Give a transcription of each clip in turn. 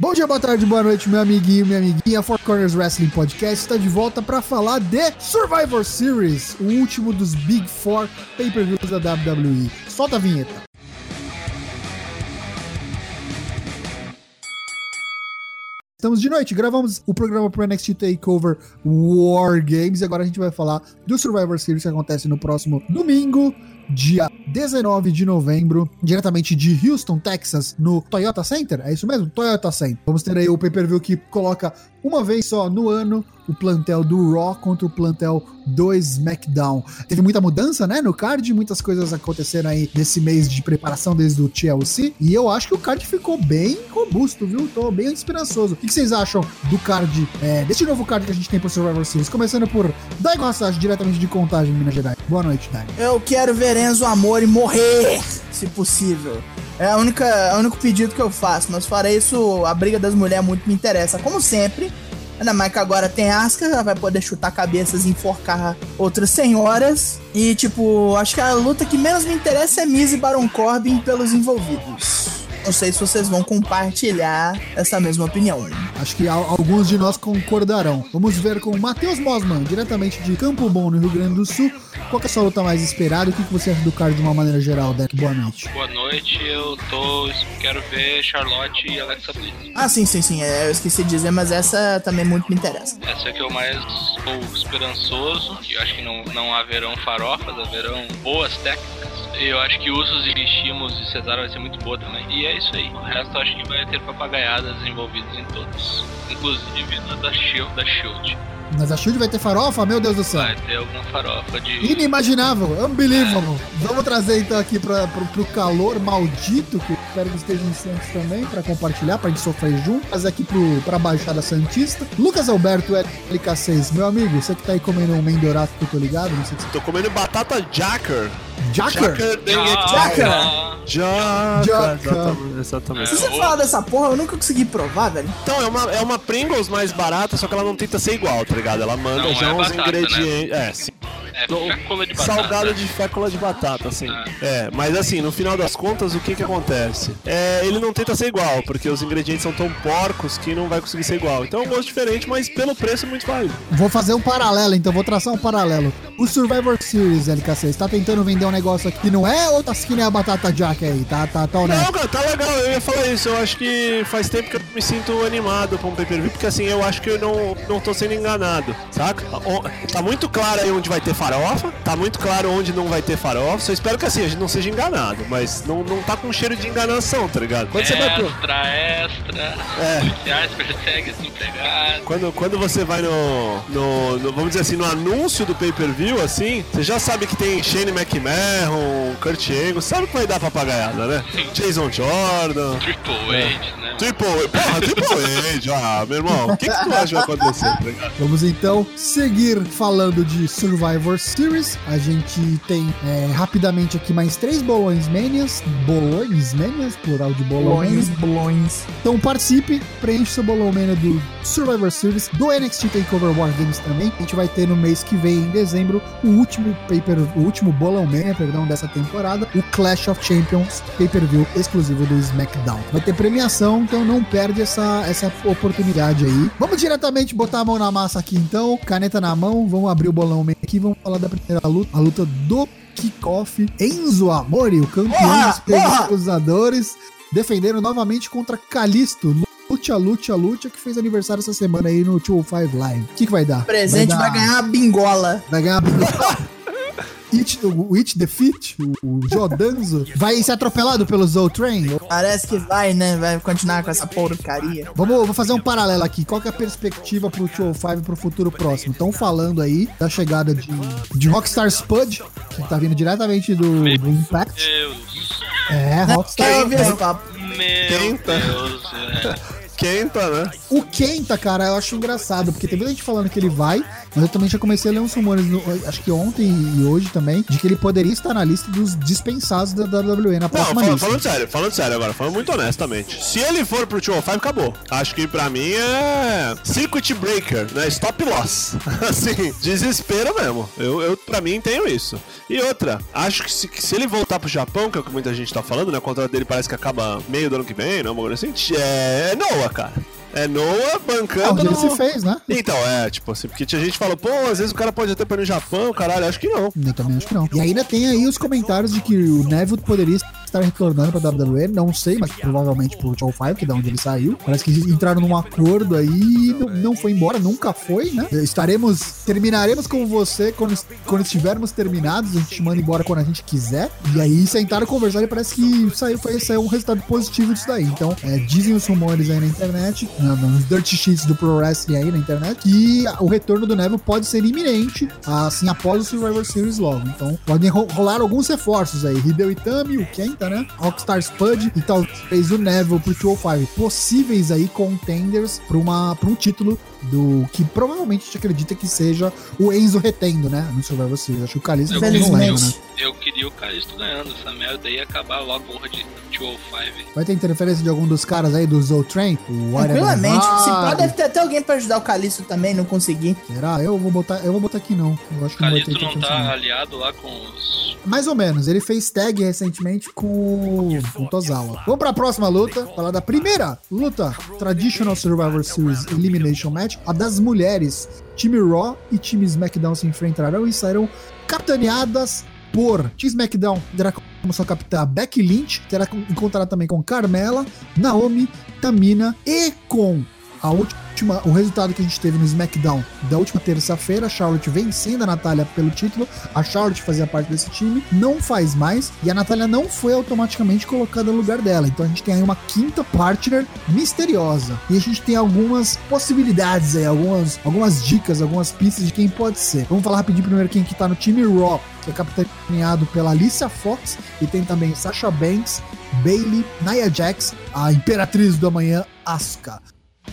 Bom dia, boa tarde, boa noite, meu amiguinho, minha amiguinha. Four Corners Wrestling Podcast está de volta para falar de Survivor Series, o último dos Big Four pay-per-views da WWE. Solta a vinheta. Estamos de noite, gravamos o programa pro NXT Takeover War Games e agora a gente vai falar do Survivor Series que acontece no próximo domingo, dia 19 de novembro, diretamente de Houston, Texas, no Toyota Center. É isso mesmo? Toyota Center. Vamos ter aí o pay-per-view que coloca uma vez só no ano o plantel do Raw contra o plantel do SmackDown. Teve muita mudança, né, no card, muitas coisas aconteceram aí nesse mês de preparação desde o TLC, e eu acho que o card ficou bem robusto, viu? Tô bem esperançoso. O que vocês acham do card, é, desse novo card que a gente tem pro Survivor Series? Começando por Daigo Hassage, diretamente de Contagem, Minas Gerais. Boa noite, Daigo. Eu quero ver Enzo Amor e morrer, se possível. É a única, é o único pedido que eu faço, mas fora isso, a briga das mulheres muito me interessa. Como sempre, Ainda mais que agora tem Asuka, ela vai poder chutar cabeças e enforcar outras senhoras. E, tipo, acho que a luta que menos me interessa é Miz e Baron Corbin pelos envolvidos. Não sei se vocês vão compartilhar essa mesma opinião. Acho que alguns de nós concordarão. Vamos ver com o Matheus Mosman, diretamente de Campo Bom, no Rio Grande do Sul. Qual é a sua luta mais esperada? O que você acha do card de uma maneira geral, Deck? Boa noite. Boa noite, eu tô. Quero ver Charlotte e Alexa Bliss. Ah, sim, sim, sim. É, eu esqueci de dizer, mas essa também muito me interessa. Essa é que eu mais estou esperançoso. Eu acho que não, não haverão farofas, haverão boas técnicas. Eu acho que Usos e Estimos e Cesaro vai ser muito boa também. E é isso aí. O resto acho que vai ter papagaiadas envolvidas em todos. Inclusive na da Shield. Da Shield. Mas a Shield vai ter farofa? Meu Deus do céu. Vai ter alguma farofa de. Inimaginável, unbelievable. É. Vamos trazer então aqui pra, pro, pro calor maldito, que espero que esteja em Santos também, pra compartilhar, pra gente sofrer junto. Mas aqui pro, pra Baixada Santista. Lucas Alberto, LK6, meu amigo, você que tá aí comendo um mendorato que eu tô ligado, não sei se... Tô comendo batata jacker. Jacker? Jacker? Jacker. Exatamente. Se você falar dessa porra, eu nunca consegui provar, velho. Então, é uma, é uma Pringles mais barata, só que ela não tenta ser igual, tá ligado? Ela manda Não já é uns batata, ingredientes. É, sim. É fécula de batata. Salgado de fécula de batata, assim. É, mas assim, no final das contas, o que que acontece? É, ele não tenta ser igual, porque os ingredientes são tão porcos que não vai conseguir ser igual. Então é um gosto diferente, mas pelo preço é muito válido. Vou fazer um paralelo, então, vou traçar um paralelo. O Survivor Series, LK6, tá tentando vender um negócio aqui que não é ou tá que nem a batata jack aí? Tá, tá, tá honesto? Não, cara, tá legal, eu ia falar isso. Eu acho que faz tempo que eu me sinto animado pra um pay-per-view, porque assim, eu acho que eu não, não tô sendo enganado, saca? Tá muito claro aí onde vai ter farofa, tá muito claro onde não vai ter farofa. Só espero que assim, a gente não seja enganado, mas não, não tá com cheiro de enganação, tá ligado? Quando você vai pro. Extra, extra. É. Policiais perseguem. Quando, quando você vai no, no, no- Vamos dizer assim, no anúncio do pay-per-view, assim, você já sabe que tem Shane McMahon, Kurt Angle, sabe que vai dar papagaiada, né? Jason Jordan. Triple É. H, né? Triple H, porra, Triple H, ah, meu irmão, o que, que tu acha que vai acontecer, tá? Vamos então seguir falando de Survivor Series. A gente tem é, rapidamente aqui mais três bolões manias. Bolões manias, plural de manias. blões. Então participe, preencha seu bolão mania do Survivor Series, do NXT Takeover War Games também. A gente vai ter no mês que vem, em dezembro, o último paper, o último bolão mania, perdão, dessa temporada, o Clash of Champions pay-per-view exclusivo do SmackDown. Vai ter premiação, então não perde essa, essa oportunidade aí. Vamos diretamente botar a mão na massa aqui então, caneta na mão, vamos abrir o bolão mania aqui, vamos falar da primeira luta, a luta do kickoff. Enzo Amori, o campeão Porra, dos pesos porra! cruzadores, defendendo novamente contra Calisto. Lucha, lucha, lucha, que fez aniversário essa semana aí no 205 Live. O que, que vai dar? Presente dar- vai ganhar a bingola. Vai ganhar a It, o It Defeat, o Jodanzo, vai ser atropelado pelo Zou Train? Parece que vai, né? Vai continuar com essa porcaria. Vamos, vou fazer um paralelo aqui. Qual que é a perspectiva pro 205 pro futuro próximo? Estão falando aí da chegada de, de Rockstar Spud, que tá vindo diretamente do, do Impact. Deus. É, Rockstar papo. Meu Tenta. Deus. Quenta, né? O Kenta, cara, eu acho engraçado, porque tem muita gente falando que ele vai, mas eu também já comecei a ler uns rumores, no- acho que ontem e hoje também, de que ele poderia estar na lista dos dispensados da WWE na Não, próxima fal- lista. falando sério, falando sério agora, falando muito honestamente. Se ele for pro 205, acabou. Acho que pra mim é circuit breaker, né? Stop loss. assim, desespero mesmo. Eu, eu, pra mim, tenho isso. E outra, acho que se, que se ele voltar pro Japão, que é o que muita gente tá falando, né? O contrato dele parece que acaba meio do ano que vem, não? Uma coisa assim. É, é Noah. Cara. É Noah Ah, bancando ele no... se fez, né? Então, é, tipo assim, porque tinha gente falou, pô, às vezes o cara pode até para no Japão, caralho, acho que não. Eu também acho que não. E ainda tem aí os comentários de que o Neville poderia estar retornando pra WWE, não sei, mas provavelmente pro Show 5, que é da onde ele saiu. Parece que entraram num acordo aí e não, não foi embora, nunca foi, né? Estaremos, terminaremos com você quando, quando estivermos terminados, a gente manda embora quando a gente quiser. E aí sentaram conversar e parece que saiu, foi, saiu um resultado positivo disso daí. Então, é, dizem os rumores aí na internet, na- nos dirt sheets do Pro Wrestling aí na internet, que o retorno do Neville pode ser iminente, assim, após o Survivor Series logo. Então, podem ro- rolar alguns reforços aí. Hideo Itami, o Kenta, né? Rockstar Spud e talvez o Neville pro 205. Possíveis aí contenders pra, uma, pra um título do que provavelmente a gente acredita que seja o Enzo retendo, né? No Survivor Series. Acho que o Calisto Eu, não leva, Infelizmente. né? eu queria o Calisto ganhando essa merda e acabar logo a porra de 205. Vai ter interferência de algum dos caras aí do Zoltrain? Tranquilamente. Se pá, deve ter até alguém pra ajudar o Calisto também, não consegui. Será? Eu vou botar, eu vou botar aqui não. Eu acho que não vai ter Calisto não tá não. aliado lá com os. Mais ou menos. Ele fez tag recentemente com o Tozawa. Vamos pra próxima luta. Falar da primeira luta. Traditional Survivor Series Elimination Match. A das mulheres. Time Raw e time SmackDown se enfrentarão e sairão capitaneadas por Team SmackDown terá como sua capitã Becky Lynch, terá encontrará também com Carmela, Naomi, Tamina e com a última, o resultado que a gente teve no SmackDown da última terça-feira, Charlotte vencendo a Natália pelo título. A Charlotte fazia parte desse time, não faz mais, e a Natália não foi automaticamente colocada no lugar dela. Então a gente tem aí uma quinta partner misteriosa. E a gente tem algumas possibilidades aí, algumas, algumas dicas, algumas pistas de quem pode ser. Vamos falar rapidinho primeiro quem que tá no time Raw, que é capitaneado pela Alicia Fox, e tem também Sasha Banks, Bailey, Nia Jax, a Imperatriz do Amanhã, Asuka.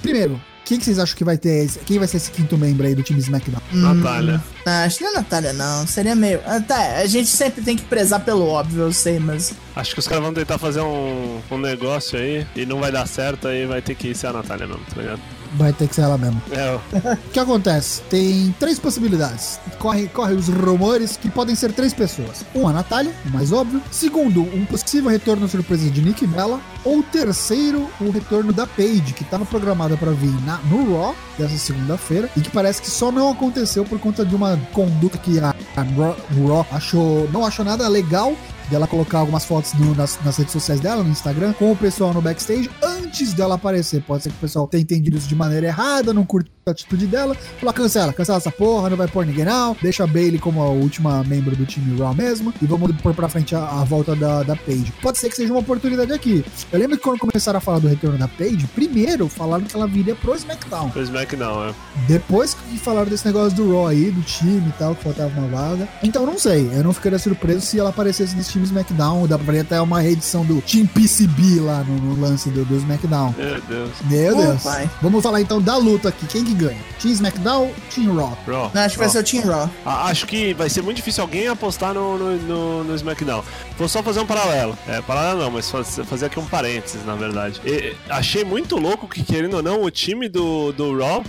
Primeiro, quem que vocês acham que vai ter? esse- Quem vai ser esse quinto membro aí do time SmackDown? Natália. Não, acho que não é Natália, não. Seria meio. Ah, tá, a gente sempre tem que prezar pelo óbvio, eu sei, mas. Acho que os caras vão tentar fazer um, um negócio aí e não vai dar certo, aí vai ter que ser a Natália mesmo, tá ligado? Vai ter que ser ela mesmo. É. O que acontece? Tem três possibilidades. Corre, corre os rumores que podem ser três pessoas. Um, a Natália, o mais óbvio. Segundo, um possível retorno surpresa de Nick Bella. Ou terceiro, o retorno da Paige, que estava programada para vir na, no Raw dessa segunda-feira. E que parece que só não aconteceu por conta de uma conduta que a, a Raw, Raw achou, não achou nada legal dela colocar algumas fotos no- nas, nas redes sociais dela, no Instagram, com o pessoal no backstage, antes dela aparecer. Pode ser que o pessoal tenha entendido isso de maneira errada, não curte a atitude dela. Falou, cancela, cancela essa porra, não vai pôr ninguém não. Deixa a Bailey como a última membro do time Raw mesmo. E vamos pôr pra frente a, a volta da, da Paige. Pode ser que seja uma oportunidade aqui. Eu lembro que quando começaram a falar do retorno da Paige, primeiro falaram que ela viria pro SmackDown. Foi SmackDown, é. Depois que falaram desse negócio do Raw aí, do time e tal, que faltava uma vaga. Então não sei, eu não ficaria surpreso se ela aparecesse nesse time SmackDown. Dá pra ver até uma reedição do Team PCB lá no, no lance do, do SmackDown. Meu Deus. Meu Deus. pai. Vamos falar então da luta aqui. Quem que ganha? Team SmackDown, Team Raw. Raw. Não, acho que vai ser o Team Raw. A- Acho que vai ser muito difícil alguém apostar no, no, no, no SmackDown. Vou só fazer um paralelo. É, paralelo não, mas faz- fazer aqui um parênteses, na verdade. E- achei muito louco que, querendo ou não, o time do, do Raw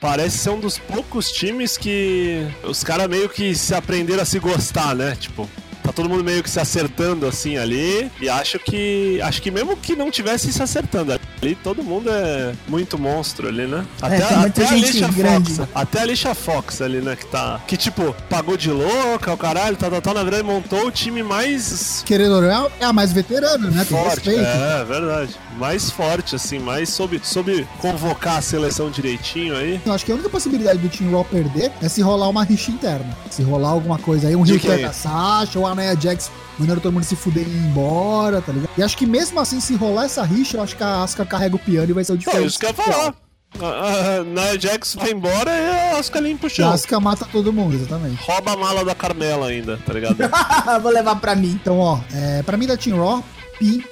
parece ser um dos poucos times que os caras meio que se aprenderam a se gostar, né? Tipo. Tá todo mundo meio que se acertando assim ali. E acho que. Acho que mesmo que não tivesse se acertando ali, todo mundo é muito monstro ali, né? É, tem muita a Alicia grande. Fox, até a Alicia Fox ali, né? Que tá. Que tipo, pagou de louca, o caralho, tal, tal, tal. Na verdade, montou o time mais Querendo ou não, é a mais veterana, né? Tem forte. respeito. É, verdade. Mais forte, assim, mais soube, soube convocar a seleção direitinho aí. Eu acho que a única possibilidade do Team Raw perder é se rolar uma rixa interna. Se rolar alguma coisa aí, um quem? da Sasha ou a Nia Jax mandando todo mundo se fuder e ir embora, tá ligado? E acho que mesmo assim, se rolar essa rixa, eu acho que a Asuka carrega o piano e vai ser o diferente. isso que eu ia falar. A, a Nia Jax vai embora e a Asuka limpa o A chão. Asuka mata todo mundo, exatamente. Rouba a mala da Carmela ainda, tá ligado? Vou levar pra mim. Então, ó, é, pra mim da Team Raw, pin.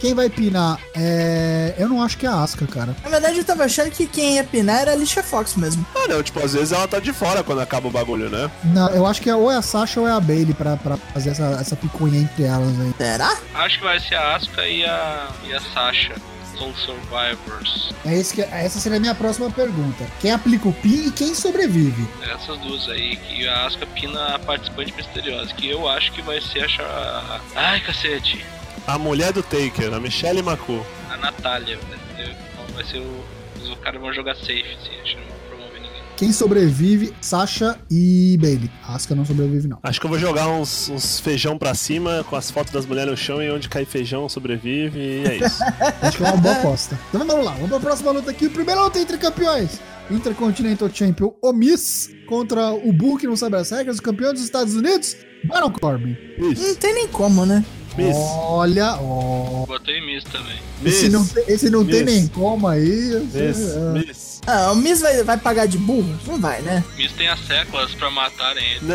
Quem vai pinar? É, eu não acho que é a Asuka, cara. Na verdade, eu tava achando que quem ia pinar era a Alicia Fox mesmo. ah, não, tipo, às vezes ela tá de fora quando acaba o bagulho, né? Não, eu acho que é, ou é a Sasha ou é a Bailey pra, pra fazer essa, essa picuinha entre elas aí. Será? Acho que vai ser a Asuka e a, e a Sasha. São Survivors. É esse que, essa seria a minha próxima pergunta. Quem aplica o pin e quem sobrevive? Essas duas aí, que a Asuka pina a participante misteriosa, que eu acho que vai ser a. Ai, cacete. A mulher do Taker, a Michelle Macu. A Natália. Eu- vai ser o. Os caras vão jogar safe, assim, acho que não ninguém. Quem sobrevive, Sasha e Bailey. Asuka não sobrevive, não. Acho que eu vou jogar uns, uns feijão pra cima com as fotos das mulheres no chão e onde cai feijão sobrevive e é isso. Acho que é uma boa aposta. Então vamos lá, vamos pra próxima luta aqui. Primeira luta entre campeões. Intercontinental Champion Omis contra o Bull, que não sabe as regras, o campeão dos Estados Unidos, Baron Corbin. Isso. Não tem nem como, né? Miss. Olha, ó. Botei Miss também. Esse Miss. não, tem- esse não tem Miss. nem como aí. Miss. É. Miss. Ah, o Miz vai, vai pagar de burro? Não vai, né? Miss tem as séculas pra matarem ele.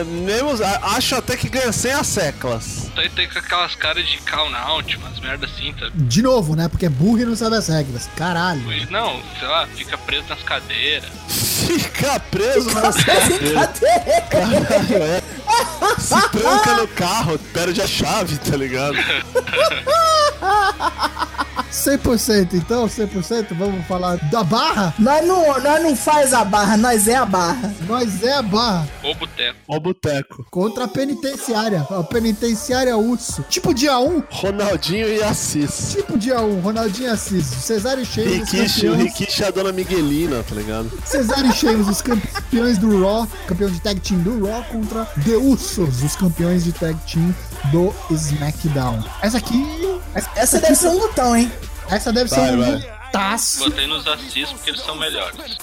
A- acho até que ganha sem as seclas. Tá tem com aquelas caras de count out, umas merda assim, tá? De novo, né? Porque é burro e não sabe as regras. Caralho. Não, sei lá, fica preso nas cadeiras. Fica preso nas cadeiras. Caralho, é. Se tranca no carro, perde a chave, tá ligado? 100% então, 100%. Vamos falar da barra? Nós não, nós não faz a barra, nós é a barra. Nós é a barra Ou boteco. O boteco. contra a penitenciária. A penitenciária Urso. Tipo dia 1, Ronaldinho e Assis. tipo dia 1, Ronaldinho Assis, Cesário Sheamus, os Rikishi, o campeões, Rikishi e a dona Miguelina, tá ligado? Cesário Sheamus, os campeões do Raw, campeão de tag team do Raw contra The Usos, os campeões de tag team do SmackDown. Essa aqui, essa, deve ser um lutão, hein? essa deve Vai, ser um vai. lutaço. Botei nos assis porque eles são melhores.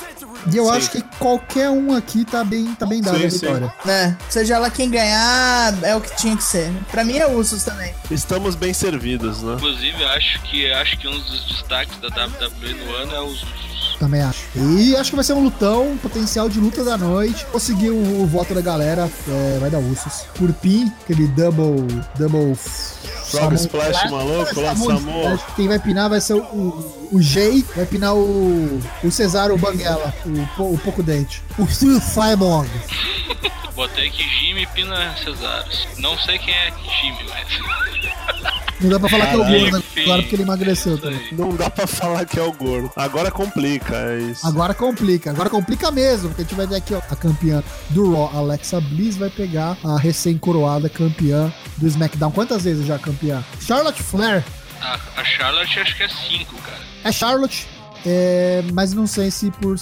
E eu Sim. acho que qualquer um aqui tá bem, tá bem dado Sim, a sim. vitória. Né? Seja lá quem ganhar, é o que tinha que ser. Pra mim é Usos também. Estamos bem servidos, né? Inclusive, acho que acho que um dos destaques da WWE no ano é os Usos. Também acho. E acho que vai ser um lutão, potencial de luta da noite. Conseguir o, o voto da galera, é, vai dar Usos. Por pin, aquele double. Double. Frog Splash maluco, lá. Splash. Quem vai pinar vai ser o, o, o Jay, vai pinar o. O Cesaro Banguela, o, o Poco Dente. O Cyborg. Botei que Jimmy pina Cesaros. Não sei quem é Jimmy, mas. Não dá pra falar que é o Caralho, gordo enfim. agora porque ele emagreceu também. Não dá pra falar que é o gordo. Agora complica, é isso. Agora complica, agora complica mesmo, porque a gente vai ver aqui, ó, a campeã do Raw, Alexa Bliss, vai pegar a recém-coroada campeã do SmackDown. Quantas vezes já campeã? Charlotte Flair. A, a Charlotte acho que é 5, cara. É Charlotte, é, mas não sei se por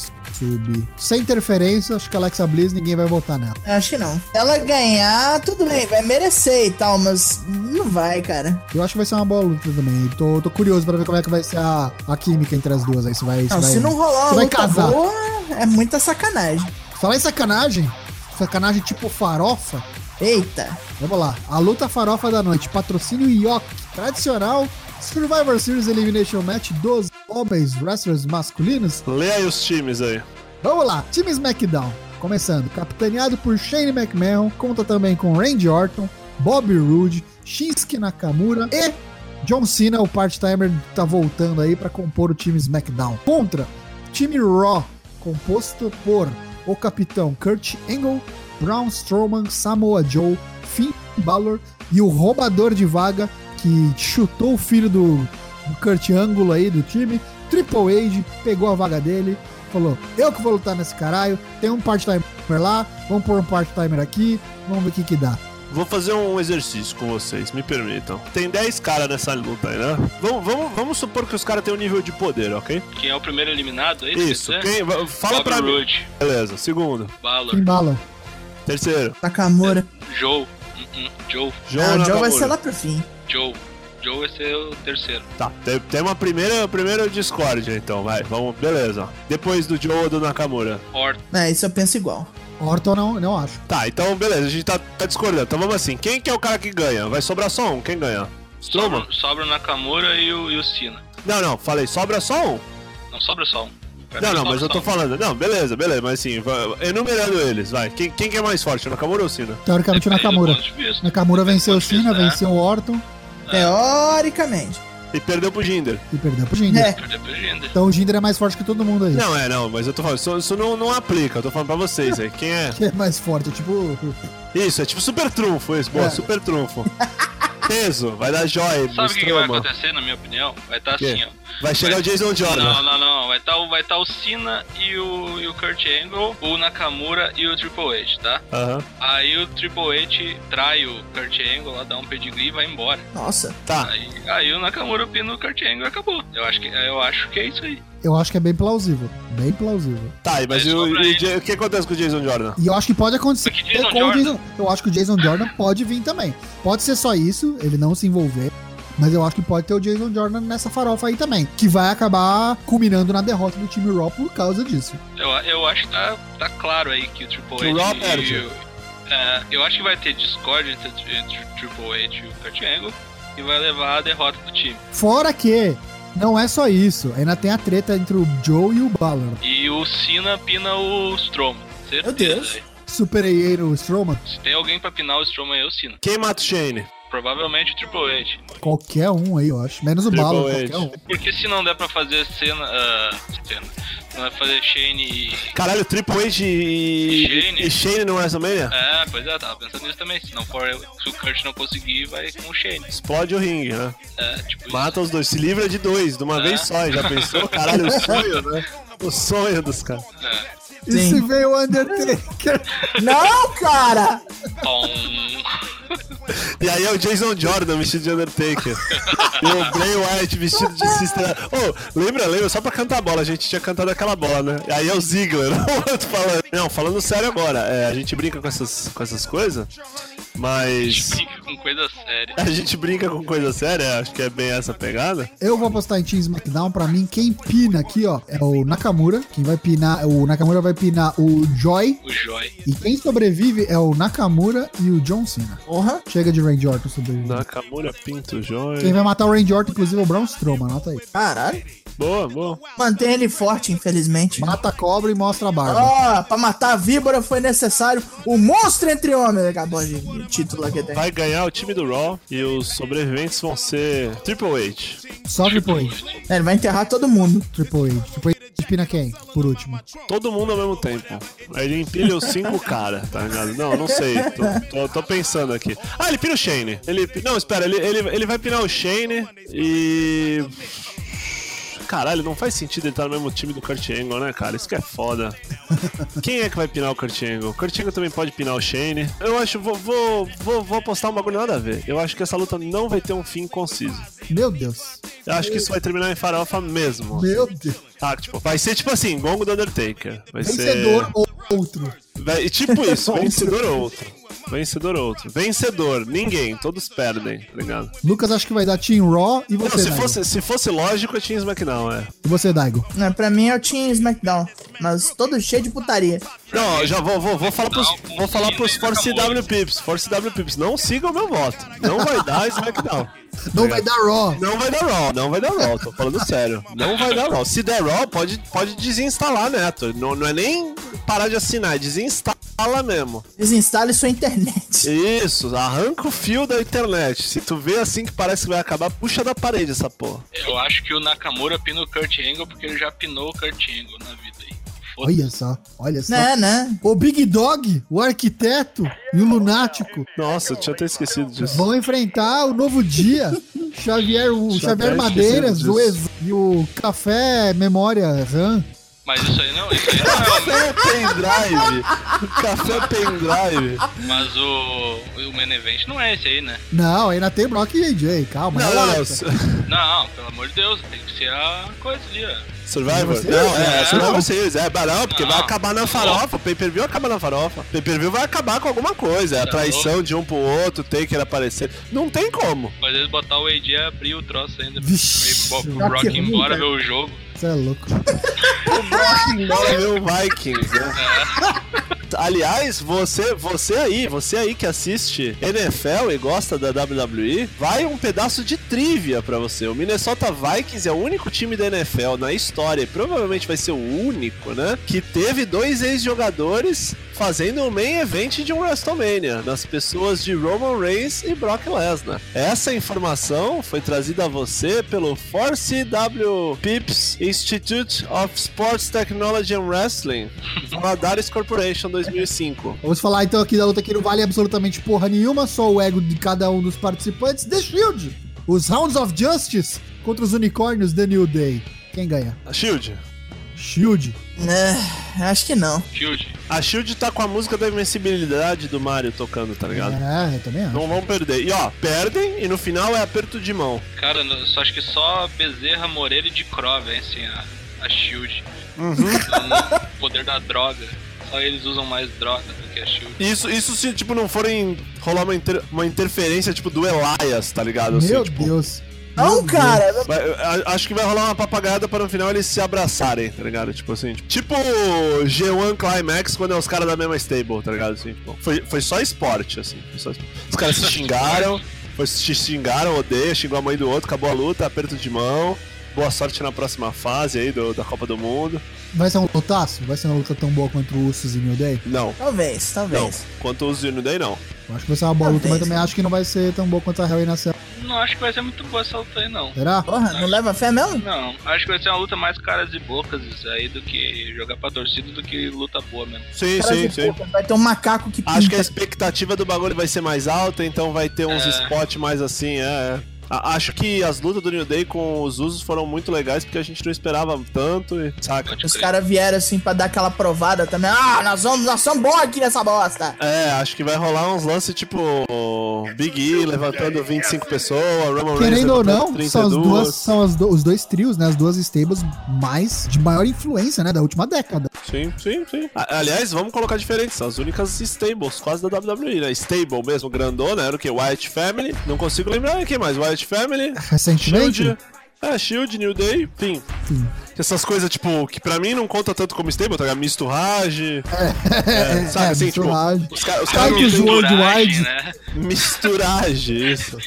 Sem interferência, acho que a Alexa Bliss ninguém vai votar nela. Acho que não. Ela ganhar, tudo bem, vai merecer e tal, mas não vai, cara. Eu acho que vai ser uma boa luta também. Tô, tô curioso pra ver como é que vai ser a, a química entre as duas aí. Se vai, se Não, vai... se não rolar uma vai casar. boa, é muita sacanagem. Falar em sacanagem, sacanagem tipo farofa, Eita. Vamos lá. A luta farofa da noite. Patrocínio Yoki. Tradicional Survivor Series Elimination Match dos homens wrestlers masculinos. Lê aí os times aí. Vamos lá. Time SmackDown. Começando. Capitaneado por Shane McMahon. Conta também com Randy Orton, Bobby Roode, Shinsuke Nakamura e John Cena, o part-timer, tá voltando aí pra compor o time SmackDown. Contra time Raw, composto por o capitão Kurt Angle, Braun Strowman, Samoa Joe, Finn Balor e o roubador de vaga que chutou o filho do Kurt Angle aí do time, Triple H, pegou a vaga dele, falou: Eu que vou lutar nesse caralho, tem um part-timer lá, vamos pôr um part-timer aqui, vamos ver o que que dá. Vou fazer um exercício com vocês, me permitam. Tem 10 caras nessa luta aí, né? Vamos, vamos, vamos supor que os caras têm um nível de poder, ok? Quem é o primeiro eliminado? É Isso. Né? Quem, va- fala Bobby pra mim. Roode, Beleza. Segundo. Balor, Finn Balor. Terceiro. Nakamura. Joe. Uh-uh, Joe. João Ah, o Joe vai ser lá pro fim. Joe. Joe vai ser o terceiro. Tá, tem, tem uma primeira, primeira discórdia então, vai, vamos, beleza. Depois do Joe ou do Nakamura. Orton. É, isso eu penso igual. Orton não, não acho. Tá, então beleza, a gente tá, tá discordando. Então vamos assim, quem que é o cara que ganha? Vai sobrar só um, quem ganha? Strowman? Sobra, sobra o Nakamura e o, e o Cena. Não, não, falei, sobra só um. Não sobra só um. Pra Não, não, mas eu tô falando. Não, beleza, beleza, mas assim, enumerando eles, vai. Quem, quem que é mais forte, o Nakamura ou o Cena? Teoricamente o Nakamura. Nakamura venceu o Cena, né? venceu o Orton Teoricamente. E perdeu pro Jinder. e perdeu pro Jinder. É. Perdeu pro Jinder. Então o Jinder é mais forte que todo mundo aí. Não, é, não, mas eu tô falando, isso, isso não, não aplica, eu tô falando pra vocês aí. Quem é? Que é mais forte, é tipo. Isso, é tipo super trunfo, isso, boa, É. super trunfo. Peso, vai dar joia. Sabe o que, que vai acontecer, na minha opinião? Vai estar Quê? assim, ó. Vai chegar o Jason Jordan. Não, não, não. Vai estar vai vai estar o Cena e o, e o Kurt Angle, o Nakamura e o Triple H, tá? Aham. Aí o Triple H trai o Kurt Angle lá, dá um pedigree e vai embora. Nossa. Tá. Aí, aí o Nakamura pina o Kurt Angle e acabou. Eu acho que, eu acho que é isso aí. Eu acho que é bem plausível. Bem plausível. Tá, mas Mas e o, e o que acontece com o Jason Jordan? E eu acho que pode acontecer Jason com o Jordan- Jason. Eu acho que o Jason Jordan pode vir também. Pode ser só isso, ele não se envolver. Mas eu acho que pode ter o Jason Jordan nessa farofa aí também. Que vai acabar culminando na derrota do time Raw por causa disso. Eu, eu acho que tá, tá claro aí que o Triple H o Raw e perde. o- é, eu acho que vai ter Discord entre, entre o Triple H e o Kurt Angle e vai levar a derrota do time. Fora que não é só isso. Ainda tem a treta entre o Joe e o Balor. E o Cena pina o Strowman. Certeza. Meu Deus. Superei o Strowman. Se tem alguém pra pinar o Strowman é o Cena. Quem mata o Shane? Provavelmente o Triple H. Qualquer um aí, eu acho. Menos o Triple H. qualquer um. Porque se não der pra fazer cena. ah, cena. Não vai fazer Shane e. Caralho, Triple H e, Shane. e Shane no WrestleMania? É, pois é, tava pensando nisso também. Se não for, se o Kurt não conseguir, vai com o Shane. Explode o ringue, né? É, tipo isso. Mata os dois, se livra de dois, de uma É. vez só. Já pensou? Caralho, o sonho, né? O sonho dos caras. É. E Sim. se veio o Undertaker? Não, cara! Bom, E aí é o Jason Jordan vestido de Undertaker. e o Bray Wyatt vestido de Sister. Oh, lembra, lembra? Só pra cantar a bola, a gente tinha cantado aquela bola, né? E aí é o Ziggler, o outro falando. Não, falando sério agora, é, a gente brinca com essas, com essas coisas, mas. fica com coisa séria. A gente brinca com coisa séria, acho que é bem essa pegada. Eu vou apostar em Team SmackDown. Pra mim, quem pina aqui, ó, é o Nakamura. Quem vai pinar, o Nakamura vai pinar o Joy. O Joy. E quem sobrevive é o Nakamura e o John Cena. Porra. Chega de Randy Orton sobreviver. Nakamura, Pinto, Joy. Quem vai matar o Randy Orton, inclusive, é o Braun Strowman. Anota aí. Caralho. Boa, boa. Mantém ele forte, infelizmente. Mata a cobra e mostra a barba. Ó, pra matar a víbora foi necessário o monstro entre homens. Acabou de título aqui tem. Vai ganhar o time do Raw e os sobreviventes vão ser Triple H. Só Triple H. É, Ele vai enterrar todo mundo. Triple H. Triple H pina quem? Por último. Todo mundo ao mesmo tempo. Ele empilha os cinco caras, tá ligado? Não, não sei. Tô, tô- tô pensando aqui. Ah, ele pina o Shane. Ele, não, espera, ele, ele, ele vai pinar o Shane e. Caralho, não faz sentido ele estar no mesmo time do Kurt Angle, né, cara? Isso que é foda. Quem é que vai pinar o Kurt Angle? O Kurt Angle também pode pinar o Shane. Eu acho, vou, vou, vou, vou apostar um bagulho nada a ver. Eu acho que essa luta não vai ter um fim conciso. Meu Deus. Eu acho que isso vai terminar em farofa mesmo. Meu Deus. Tá, tipo, vai ser tipo assim, gongo do Undertaker. Vai Vencedor ser... ou outro. Vai- tipo isso, vencedor ou outro. Vencedor ou outro. Vencedor, ninguém, todos perdem, tá ligado? Lucas acho que vai dar Team Raw e Não, você, se Daigo. fosse, se fosse lógico, eu tinha SmackDown, é. E você, Daigo. Né, pra mim é o Team SmackDown. Mas todo cheio de putaria. Não, já vou, vou, vou falar pros, Não, vou falar pros Force. W Pips. Force W Pips, não sigam o meu voto. Não vai dar SmackDown. Não vai dar Raw. Não vai dar Raw, não vai dar Raw, tô falando sério. Não vai dar Raw. Se der Raw, pode, pode desinstalar, Neto. Não, não é nem parar de assinar, é desinstala mesmo. Desinstale sua internet. Isso, arranca o fio da internet. Se tu vê assim que parece que vai acabar, puxa da parede essa porra. Eu acho que o Nakamura pina o Kurt Angle porque ele já pinou o Kurt Angle na vida aí. Olha só, olha só. Né, né? O Big Dog, o arquiteto e o lunático Nossa, eu tinha até esquecido disso. vão enfrentar o novo dia. Xavier, o Xavier até Madeiras, o e o Café Memória RAM. Mas isso aí não, isso aí não é Café pendrive. Café pendrive. o. Mas o. O main event não é esse aí, né? Não, ainda tem Brock e AJ, calma. Não, não, não. relaxa. Não, pelo amor de Deus, tem que ser a coisa ali, ó. Survivor? Não, é, É. Survivor Series. É, mas não, porque Não. vai acabar na farofa. O pay-per-view acaba na farofa. Pay-per-view vai acabar com alguma coisa. É a traição de um pro outro, Taker aparecer. Não tem como. Mas eles botar o AJ e abrir o troço ainda. Vixe, Brock que ir embora ver o jogo. Você é louco. Bora ver o Vikings, né? Aliás, você, você aí, você aí que assiste NFL e gosta da WWE, vai um pedaço de trivia pra você. O Minnesota Vikings é o único time da NFL na história, e provavelmente vai ser o único, né? Que teve dois ex-jogadores fazendo o main event de um WrestleMania, nas pessoas de Roman Reigns e Brock Lesnar. Essa informação foi trazida a você pelo Force W Pips Institute of Sports Technology and Wrestling, Valadares Corporation 2005. Vamos falar então aqui da luta que não vale absolutamente porra nenhuma, só o ego de cada um dos participantes. The Shield, os Hounds of Justice contra os unicórnios The New Day. Quem ganha? Shield. Shield. É, acho que não. Shield. A Shield tá com a música da invencibilidade do Mario tocando, tá ligado? É, eu também acho. Não vão perder. E ó, perdem e no final é aperto de mão. Cara, no- só acho que só Bezerra, Moreira e de Crow vencem a, a Shield. Uhum. O poder da droga. Só eles usam mais droga do que a Shield. Isso, isso se, tipo, não forem rolar uma, inter- uma interferência, tipo, do Elias, tá ligado? Assim, Meu tipo, Deus. Não, cara. vai- a- acho que vai rolar uma papagaiada para no final eles se abraçarem, tá ligado? Tipo assim, tipo, tipo o G1 Climax quando é os caras da mesma stable, tá ligado? Assim, tipo, foi, foi só esporte, assim. foi só esporte. Os caras se xingaram, foi, se xingaram, odeia, xingou a mãe do outro, acabou a luta, aperto de mão. Boa sorte na próxima fase aí do, da Copa do Mundo. Vai ser um lutaço? Vai ser uma luta tão boa contra o Usos e New Day? Não, Talvez, não. talvez. Quanto os New Day, não. Eu acho que vai ser uma boa luta, mas Talvez. também acho que não vai ser tão boa quanto a Hell in a Cell. Não acho que vai ser muito boa essa luta aí, não. Será? Porra, não leva fé mesmo? Não, acho que vai ser uma luta mais caras e bocas isso aí do que jogar pra torcida do que luta boa mesmo. Sim, Cara sim, sim. Vai ter um macaco que Acho que a pinta. expectativa do bagulho vai ser mais alta, então vai ter uns É. spots mais assim, é. Acho que as lutas do New Day com os usos foram muito legais porque a gente não esperava tanto, e, saca? Os caras vieram assim pra dar aquela provada também. Ah, nós, vamos, nós somos bons aqui nessa bosta. É, acho que vai rolar uns lances tipo Big E levantando 25 pessoas, Roman Reigns Querendo ou não, são, as 32. duas, são as do- os dois trios, né? As duas stables mais de maior influência, né? Da última década. Sim, sim, sim. Aliás, vamos colocar diferente, são as únicas stables quase da WWE, né? Stable mesmo, grandona, era o que? Wyatt Family, não consigo lembrar quem mais, Wyatt Family, Recentemente. Shield, é, Shield, New Day, enfim. Sim. Essas coisas, tipo, que pra mim não conta tanto como stable, tá ligado? Misturrage. É, sabe é, assim, tipo, misturagem. Os caras os caras não né? misturagem, isso.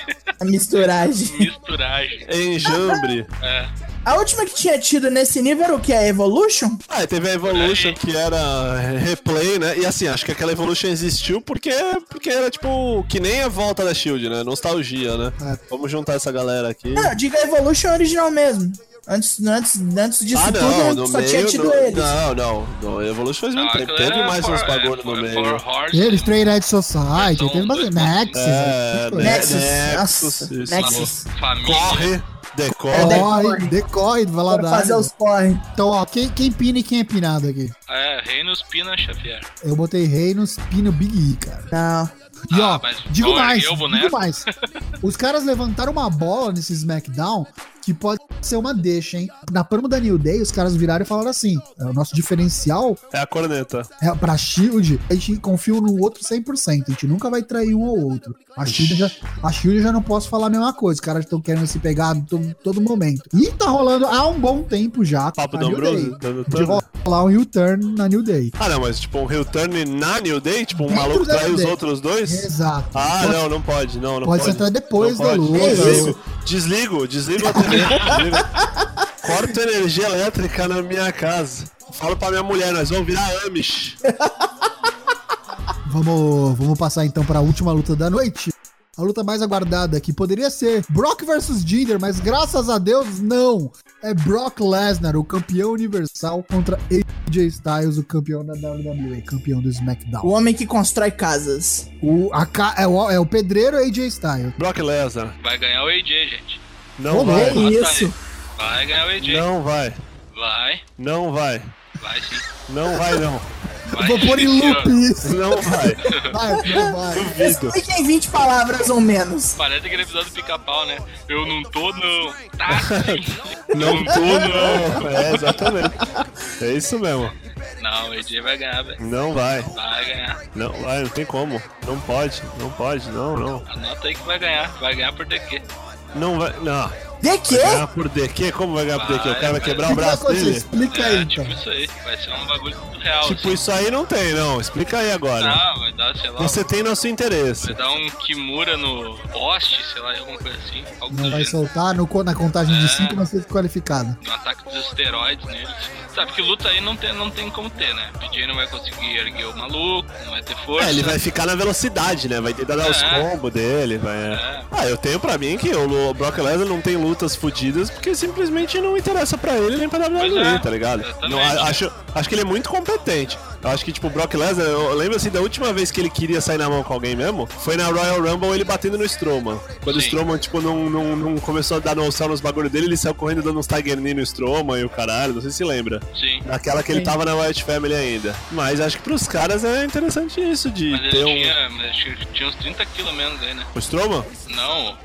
A misturagem. Misturagem. Enjambre. É. A última que tinha tido nesse nível era o que? A Evolution? Ah, teve a Evolution, que era replay, né? E assim, acho que aquela Evolution existiu porque, porque era, tipo, que nem a volta da Shield, né? Nostalgia, né? É. Vamos juntar essa galera aqui. Não, diga a Evolution original mesmo. Antes, antes, antes disso Ah, tudo, não, no só meio. tinha tido no- eles. Não, não. No Evolution faz Não, muito tempo. Teve mais for- uns é, bagulho no for- meio. for horse. Eles, Trade Red Society, Versão teve. 2.0. Nexus. É, né? Nexus. Nexus, Nossa, isso. Nexus. Família. Corre, decorre. É, Corre, decorre. decorre, vai lá Pra dar. fazer os corre. Então, ó, quem, quem pina e quem é pinado aqui? É, Reinos Pina Xavier. Eu botei Reinos, Pino, Big E, cara. Não. E ó, Ah, digo mais, digo mais. Os caras levantaram uma bola nesse SmackDown que pode ser uma deixa, hein? Na promo da New Day, os caras viraram e falaram assim: é, o nosso diferencial É a corneta. é pra Shield, a gente confia um no outro 100%, a gente nunca vai trair um ao outro. A Shield já, a Shield eu já não posso falar a mesma coisa, os caras estão querendo se pegar em todo, todo momento. E tá rolando há um bom tempo já. Papo a do Ambrose, dando De rolar um U-turn na New Day. Ah, não, mas tipo um heel turn na New Day? Tipo, um Dentro maluco trai os outros dois? Exato. Ah, não, não pode, não, não Pode pode. até depois Não da pode. luta. Desligo, desligo, desligo a TV. desligo. Corto energia elétrica na minha casa. Falo pra minha mulher, nós vamos virar Amish. Vamos, vamos passar então para a última luta da noite. A luta mais aguardada que poderia ser Brock versus Jinder, mas graças a Deus não. É Brock Lesnar, o campeão universal, contra AJ Styles, o campeão da WWE, campeão do O SmackDown. homem que constrói casas. O, a ca- é, o, é o pedreiro AJ Styles. Brock Lesnar. Vai ganhar o AJ, gente. Não Ô, vai. Bota isso? Vai ganhar o AJ. Não vai. Vai. Não vai. Vai sim. Não vai, não. Vai Vou pôr em loop isso. Não vai. Vai, não vai. Duvido. Explique em 20 palavras ou menos. Parece aquele episódio do pica-pau, né? Eu não tô, não. Tá. Não tô, não. É, exatamente. É isso mesmo. Não, o AJ vai ganhar, velho. Não vai. Vai ganhar. Não vai, não tem como. Não pode, não pode, não, não. Anota aí que vai ganhar. Vai ganhar por DQ. Não vai. Não. De quê? Ganhar por DQ? Como vai ganhar por DQ? O cara vai quebrar o vai braço acontecer? dele? Explica É, aí então. tipo isso aí. Vai ser um bagulho real. Tipo, assim. isso aí não tem, não. Explica aí agora. Não, vai dar, sei lá. Você tem nosso interesse. Vai dar um Kimura no poste, sei lá, alguma coisa assim. Não vai gênero. soltar, no, na contagem de É. 5 vai ser desqualificado. um ataque dos esteroides neles. Sabe que luta aí não tem, não tem como ter, né? O PJ não vai conseguir erguer o maluco, não vai ter força. É, ele vai ficar na velocidade, né? Vai tentar dar os É. combos dele, vai. É. Ah, eu tenho pra mim que o Brock Lesnar não tem lutas fodidas porque simplesmente não interessa pra ele nem pra WWE, é, tá ligado? Não, acho, acho que ele é muito competente. Eu acho que, tipo, o Brock Lesnar, eu lembro assim da última vez que ele queria sair na mão com alguém mesmo foi na Royal Rumble ele batendo no Strowman. Quando o Sim. Strowman, tipo, não, não, não começou a dar noção nos bagulho dele, ele saiu correndo dando uns Tiger Knee no Strowman e o caralho, não sei se lembra. Sim. Naquela que ele tava na Wyatt Family ainda. Mas acho que pros caras é interessante isso, de Mas ter um. tinha, mas acho que tinha uns 30 quilos menos aí, né? O Strowman? Não.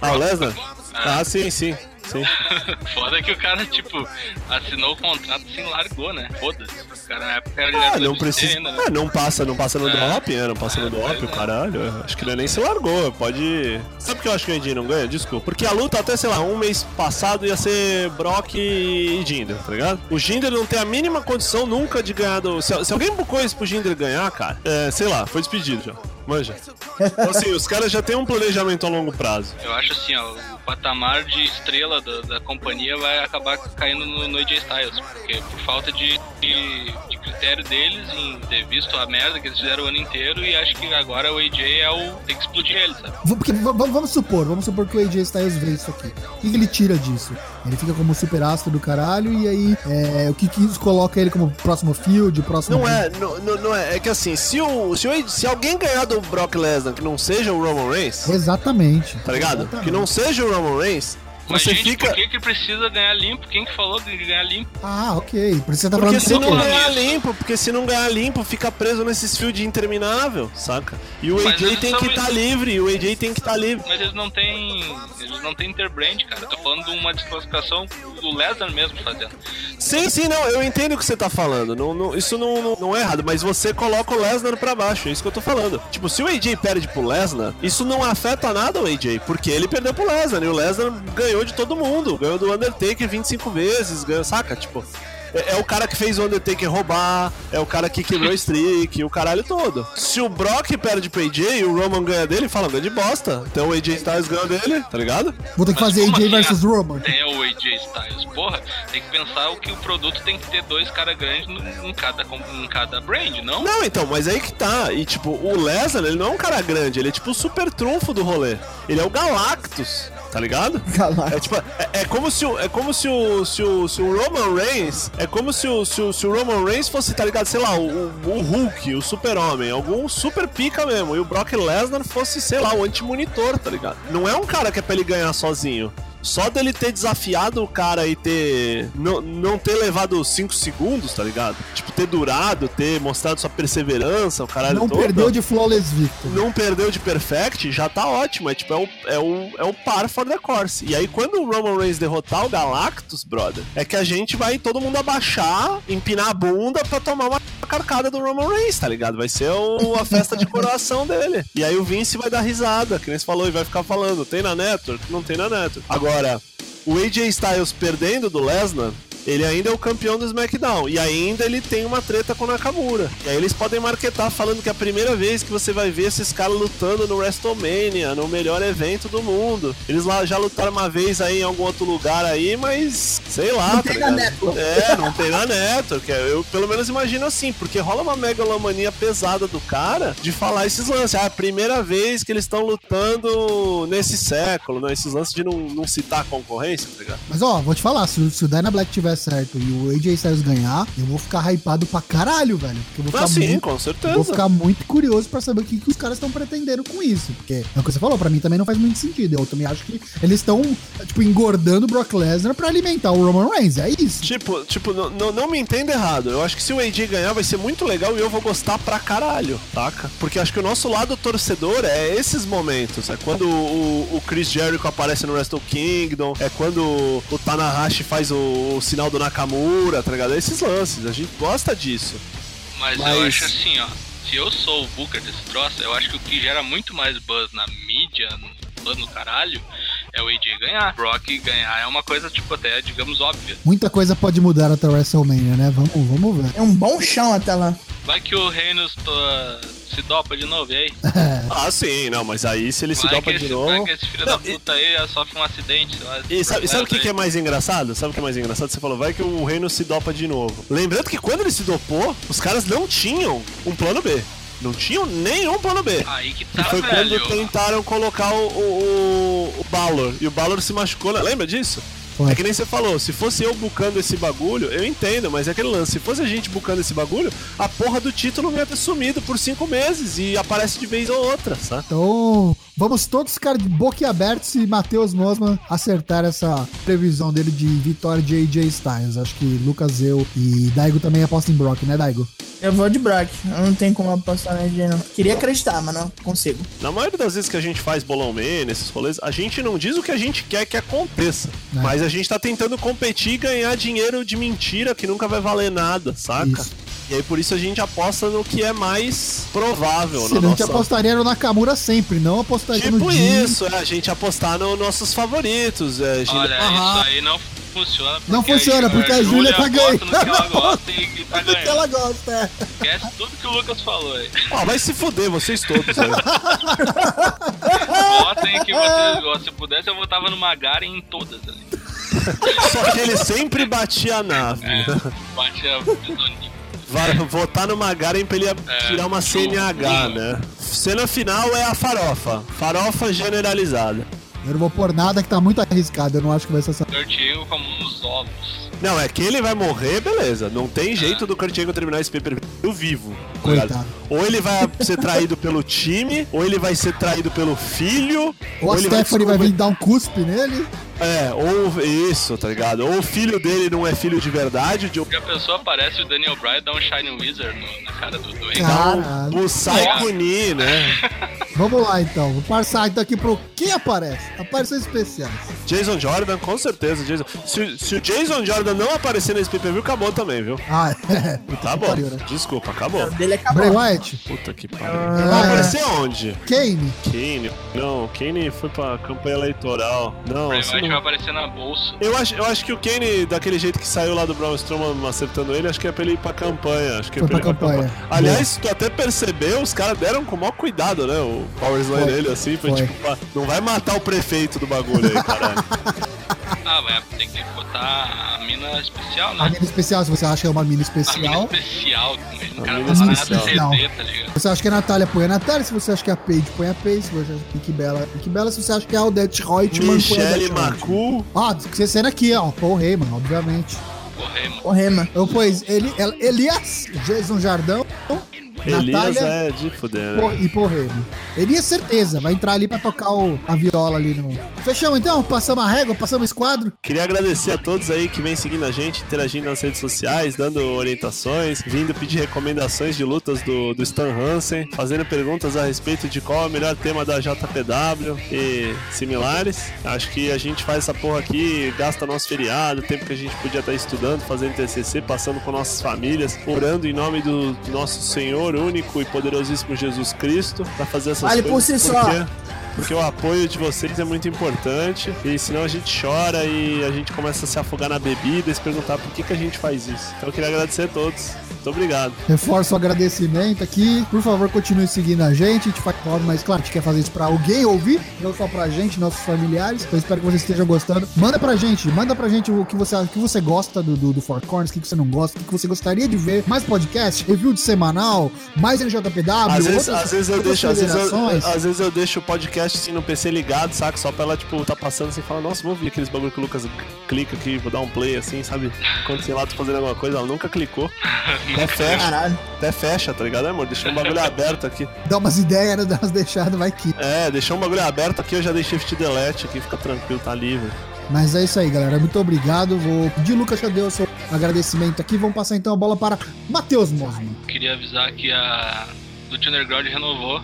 Ah, o Lesnar? Ah. Ah, sim, sim. Foda que o cara, tipo, assinou o contrato assim, largou, né? Foda-se. O cara na época era Ah, não precisa. ainda, né? Ah, não passa, não passa no É. drop, é, não passa no É, drop, é. caralho. Acho que ele nem se largou, pode. Sabe por que eu acho que o AJ não ganha? Desculpa. Porque a luta até, sei lá, um mês passado ia ser Brock e Jinder, tá ligado? O Jinder não tem a mínima condição nunca de ganhar do. Se, se alguém bucou isso pro Jinder ganhar, cara, é, sei lá, foi despedido já. Manja. Então, assim, os caras já têm um planejamento a longo prazo. Eu acho assim, ó, patamar de estrela da, da companhia vai acabar caindo no, no AJ Styles, porque por falta de, de, de critério deles em ter visto a merda que eles fizeram o ano inteiro e acho que agora o AJ é o. tem que explodir ele, sabe? Porque, vamos supor, vamos supor que o AJ Styles vê isso aqui. O que, que ele tira disso? Ele fica como super astro do caralho e aí é, o que, que isso coloca ele como próximo field, próximo. Não é, não, não, não é. É que assim, se, o, se, o, se alguém ganhar do Brock Lesnar que não seja o Roman Reigns, Exatamente. tá ligado? Exatamente. Que não seja o Roman Reigns, Mas, você gente, fica. por que, que precisa ganhar limpo? Quem que falou de ganhar limpo? Ah, ok. Por isso você tá Porque falando se não ganhar isso. limpo, porque se não ganhar limpo, fica preso nesses fios de interminável, saca? E o Mas AJ eles tem que estar livre, o AJ tem que estar livre. Mas eles não têm. Eles não têm interbrand, cara. Tô falando de uma desclassificação do Lesnar mesmo fazendo. Sim, sim, não, eu entendo o que você tá falando. Não, não- isso não, não, não é errado, mas você coloca o Lesnar pra baixo, é isso que eu tô falando. Tipo, se o AJ perde pro Lesnar, isso não afeta nada o AJ, porque ele perdeu pro Lesnar e o Lesnar ganhou de todo mundo. Ganhou do Undertaker 25 vezes, ganhou, saca? Tipo. É, é o cara que fez o Undertaker roubar, é o cara que quebrou o streak, o caralho todo. Se o Brock perde pro AJ e o Roman ganha dele, fala, ganha de bosta. Então o AJ Styles ganhou dele, tá ligado? Vou ter que fazer AJ assim, versus ah, Roman. Tem o AJ Styles. Porra, tem que pensar o que o produto tem que ter dois caras grandes em cada, em cada brand, não? Não, então, mas aí que tá. E tipo, o Lesnar, ele não é um cara grande, ele é tipo o super trunfo do rolê. Ele é o Galactus, tá ligado? Galactus. É tipo, é, é como se o. É como se o. Se o, se o Roman Reigns. É como se o, se, o, se o Roman Reigns fosse, tá ligado? Sei lá, o, o- o Hulk, o super-homem, algum super pica mesmo. E o Brock Lesnar fosse, sei lá, o anti-monitor, tá ligado? Não é um cara que é pra ele ganhar sozinho. Só dele ter desafiado o cara e ter. Não, não ter levado 5 segundos, tá ligado? Tipo, ter durado, ter mostrado sua perseverança, o caralho Não todo. perdeu de Flawless Victory. Não perdeu de perfect, já tá ótimo. É tipo, é o, é o, é o par for the course. E aí, quando o Roman Reigns derrotar o Galactus, brother, é que a gente vai todo mundo abaixar, empinar a bunda pra tomar uma carcada do Roman Reigns, tá ligado? Vai ser o- a festa de coroação dele. E aí o Vince vai dar risada, que nem você falou, e vai ficar falando: tem na Network? Não tem na Network. Agora, o AJ Styles perdendo do Lesnar. Ele ainda é o campeão do SmackDown. E ainda ele tem uma treta com o Nakamura. E aí eles podem marketar falando que é a primeira vez que você vai ver esses caras lutando no WrestleMania, no melhor evento do mundo. Eles lá já lutaram uma vez aí em algum outro lugar aí, mas sei lá, Não tá tem na ligado? Network. É, não tem na Network. É, Eu pelo menos imagino assim, porque rola uma megalomania pesada do cara de falar esses lances. Ah, é a primeira vez que eles estão lutando nesse século, né? Esses lances de não, não citar a concorrência, tá ligado? Mas ó, vou te falar, se, o- se o Dyna Black tiver certo e o AJ Styles ganhar, eu vou ficar hypado pra caralho, velho. Porque eu vou ficar Ah, sim, muito com Eu certeza. vou ficar muito curioso pra saber o que, que os caras estão pretendendo com isso. Porque é o que você falou, pra mim também não faz muito sentido. Eu também acho que eles estão, tipo, engordando o Brock Lesnar pra alimentar o Roman Reigns. É isso. Tipo, tipo não, não, não me entenda errado. Eu acho que se o AJ ganhar vai ser muito legal e eu vou gostar pra caralho, taca? Porque acho que o nosso lado torcedor é esses momentos. É quando o, o Chris Jericho aparece no Wrestle Kingdom, é quando o Tanahashi faz o, o sinal do Nakamura, tá ligado? Esses lances, a gente gosta disso. Mas, Mas- eu acho assim, ó. Se eu sou o Booker desse troço, eu acho que o que gera muito mais buzz na mídia, no buzz no caralho, é o AJ ganhar. Brock ganhar é uma coisa, tipo, até, digamos, óbvia. Muita coisa pode mudar até o WrestleMania, né? Vamos, vamos ver. É um bom chão até lá. Vai que o Reynolds to- se dopa de novo, e aí? Ah, sim, não, mas aí se ele se vai, dopa de novo. que esse filho da puta aí sofre um acidente. E sabe, sabe o que, é mais engraçado? Sabe o que é mais engraçado? Você falou, vai que o reino se dopa de novo. Lembrando que quando ele se dopou, os caras não tinham um plano B. Não tinham nenhum plano B. Aí que E tá, foi velho. quando tentaram colocar o, o, o, o Balor. E o Balor se machucou, né? lembra disso? Foi. É que nem você falou, se fosse eu bucando esse bagulho, eu entendo, mas é aquele lance. Se fosse a gente bucando esse bagulho, a porra do título não ia ter sumido por cinco meses e aparece de vez ou outra, sabe? Então, vamos todos ficar de boca aberta se Matheus Mosman acertar essa previsão dele de vitória de AJ Styles. Acho que Lucas, eu e Daigo também apostam em Brock, né, Daigo? Eu vou de Brock. Eu não tenho como apostar na AJ, não. Queria acreditar, mas não consigo. Na maioria das vezes que a gente faz bolão man, nesses rolês, a gente não diz o que a gente quer que aconteça. É. Mas a gente tá tentando competir e ganhar dinheiro de mentira que nunca vai valer nada, saca? Isso. E aí por isso a gente aposta no que é mais provável Se na não, a gente nossa... apostaria no Nakamura sempre, não apostaria no Tipo isso, é a gente apostar nos nossos favoritos. É, a gente- Olha, Aham. isso aí não funciona. Não porque funciona, porque a Júlia tá ganhando. ela gosta e tá que ganhando. ela gosta, é. Esquece tudo que o Lucas falou aí. Ó, vai se fuder, vocês todos. né? Votem que vocês gostam. Se pudesse, eu votava no Magaren em todas ali. Só que ele sempre batia a nave. É, batia bisoninho. Vai votar no Magaren pra ele É, tirar uma CNH, né? Cena final é a farofa. Farofa generalizada. Eu não vou pôr nada que tá muito arriscado. Eu não acho que vai ser essa. Kurt Angle como uns ovos. Não, é que ele vai morrer, beleza. Não tem jeito do Kurt Angle terminar esse pay-per-view vivo. Coitado. Ou ele vai ser traído pelo time, ou ele vai ser traído pelo filho, Ou a ele Stephanie vai descobrir- vir dar um cuspe nele. É, ou isso, tá ligado? Ou o filho dele não é filho de verdade, de Porque a pessoa aparece o Daniel Bryan dá um Shining Wizard no- na cara do, Angle. Caralho. o Saikuni, né? Vamos lá então. Vou passar então aqui pro quem aparece. Aparições especiais. Jason Jordan, com certeza. Jason. Se, se o Jason Jordan não aparecer nesse pay-per-view, acabou também, viu? Ah, é. Tá bom. pariu, né? Desculpa, acabou. O dele Bray acabou. Wyatt, Puta que pariu. Ah, Vai é. aparecer onde? Kane, Kane. Não, Kane foi pra campanha eleitoral. Não, Bray isso Wyatt vai não... aparecer na bolsa. Eu acho, eu acho que o Kane, daquele jeito que saiu lá do Braun Strowman acertando ele, acho que é pra ele ir pra campanha. Acho que é Foi pra ele pra ir campanha. Aliás, tu até percebeu, os caras deram com o maior cuidado, né? O Power Foi. dele, assim, foi, Foi. tipo, pá, não vai matar o prefeito do bagulho aí, caralho. Ah, vai ter que botar a mina especial, a né? mina especial, se você acha que é uma mina A mina especial. especial. O A cara lá especial. CD, tá ligado? Se você acha que é a Natália, põe a Natália. Se você acha que é a Paige, põe a Paige. Se você acha que é a Nick Bella. Se você acha que é a Odette Reutemann, põe a Michele Odette Reutemann. Ah, você sendo aqui, ó. Paul Heyman, obviamente. Mano. Eu pus ele, Elias, Jason Jardão, Elias é de fuder, né? E Heyman. Elias, certeza, vai entrar ali pra tocar o- a viola ali no... Fechamos então? Passamos a régua, passamos o esquadro. Queria agradecer a todos aí que vem seguindo a gente, interagindo nas redes sociais, dando orientações, vindo pedir recomendações de lutas do, do Stan Hansen, fazendo perguntas a respeito de qual é o melhor tema da JPW e similares. Acho que a gente faz essa porra aqui, gasta nosso feriado, tempo que a gente podia estar estudando, fazendo TCC, passando com nossas famílias, orando em nome do nosso Senhor único e poderosíssimo Jesus Cristo, pra fazer essas Vale por coisas. si só. porque- porque o apoio de vocês é muito importante e senão a gente chora e a gente começa a se afogar na bebida e se perguntar por que, que a gente faz isso. Então eu queria agradecer a todos. Muito obrigado. Reforço o agradecimento aqui. Por favor, continue seguindo a gente. A gente faz claro, mas claro, a gente quer fazer isso pra alguém ouvir, não só pra gente, nossos familiares. Então espero que vocês estejam gostando. Manda pra gente, manda pra gente o que você, o que você gosta do, do, do Four Corners, o que você não gosta, o que você gostaria de ver. Mais podcast, review de semanal, mais LJPW, Às vezes, outras- às vezes eu deixo, às vezes eu, às vezes eu deixo o podcast assim no PC ligado, saca? Só pra ela, tipo, tá passando assim e falar, nossa, vamos ver aqueles bagulho que o Lucas clica aqui, vou dar um play assim, sabe? Quando sei lá, tô fazendo alguma coisa, ela nunca clicou. Até fecha, Caralho. até fecha, tá ligado, amor? Deixou um bagulho aberto aqui. Dá umas ideias, né? Dá umas deixadas, vai que. É, deixou um bagulho aberto aqui, eu já dei shift delete aqui, fica tranquilo, tá livre. Mas é isso aí, galera. Muito obrigado. Vou pedir, Lucas, já deu o seu agradecimento aqui. Vamos passar então a bola para Matheus Mosman. Queria avisar que a do Underground renovou.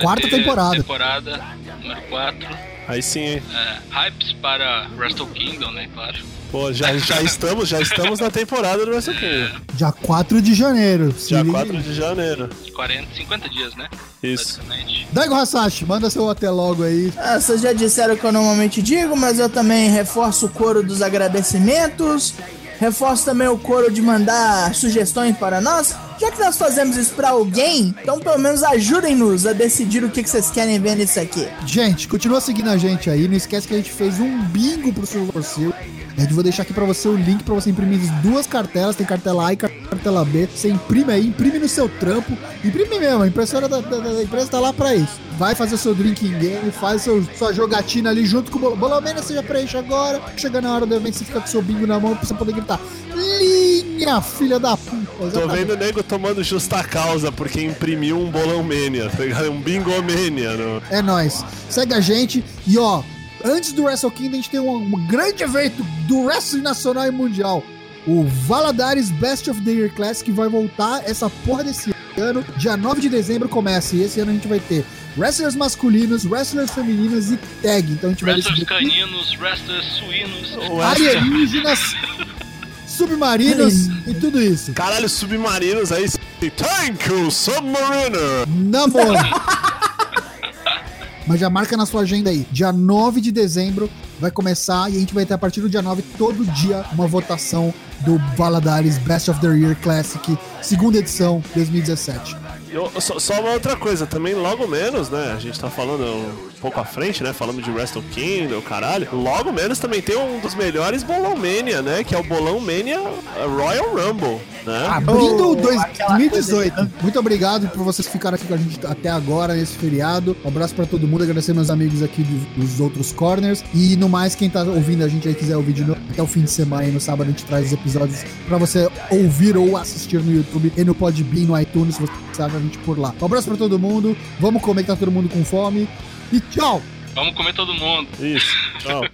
Quarta temporada. Temporada número 4. Aí sim, hein? É, hypes para Wrestle Kingdom, né? Claro. Pô, já, já estamos, já estamos na temporada do Wrestle Kingdom. Dia 4 de janeiro. Dia liga 4 aí. de janeiro. 40, 50 dias, né? Isso. Daigo Hasashi, manda seu até logo aí. Ah, vocês já disseram o que eu normalmente digo, mas eu também reforço o coro dos agradecimentos. Reforço também o coro de mandar sugestões para nós. Já que nós fazemos isso para alguém, então pelo menos ajudem-nos a decidir o que, que vocês querem ver nisso aqui. Gente, continua seguindo a gente aí. Não esquece que a gente fez um bingo pro Silver Eu vou deixar aqui pra você o link pra você imprimir as duas cartelas. Tem cartela A e cartela B. Você imprime aí, imprime no seu trampo. Imprime mesmo, a impressora da, da, da empresa tá lá pra isso. Vai fazer o seu drinking game, faz seu, sua jogatina ali junto com o Bolomena, você já preenche agora. Chega na hora do evento, você fica com seu bingo na mão pra você poder gritar. Linha, filha da puta. Tô vendo o nego tomando justa causa porque imprimiu um bolão mania, tá ligado? Um bingo mania. No... É nóis. Segue a gente e ó, antes do Wrestle Kingdom a gente tem um, um grande evento do Wrestling Nacional e Mundial. O Valadares Best of the Year Classic vai voltar essa porra desse ano. Dia 9 de dezembro começa. E esse ano a gente vai ter wrestlers masculinos, wrestlers femininos e tag. Então a gente wrestlers vai Wrestlers caninos, wrestlers suínos, alienígenas, submarinos e tudo isso. Caralho, submarinos aí. Thank you, Submariner! Namoro! Mas já marca na sua agenda aí. Dia 9 de dezembro vai começar e a gente vai ter a partir do dia 9 todo dia uma votação do Valadares Best of the Year Classic, segunda edição 2017. Eu, só, só, uma outra coisa, também logo menos, né? A gente tá falando um pouco à frente, né? Falando de Wrestle Kingdom, caralho. Logo menos também tem um dos melhores Bolão Mania, né? Que é o Bolão Mania Royal Rumble. Né? Abrindo oh, 2018. Muito obrigado por vocês ficarem aqui com a gente até agora nesse feriado. Um abraço para todo mundo, agradecer meus amigos aqui dos, dos, outros corners. E no mais, quem tá ouvindo a gente aí quiser ouvir de novo, até o fim de semana aí no sábado a gente traz os episódios para você ouvir ou assistir no YouTube e no Podbean, no iTunes, se você precisar a gente por lá. Um abraço para todo mundo. Vamos comer que tá todo mundo com fome. E tchau! Vamos comer todo mundo. Isso. Tchau.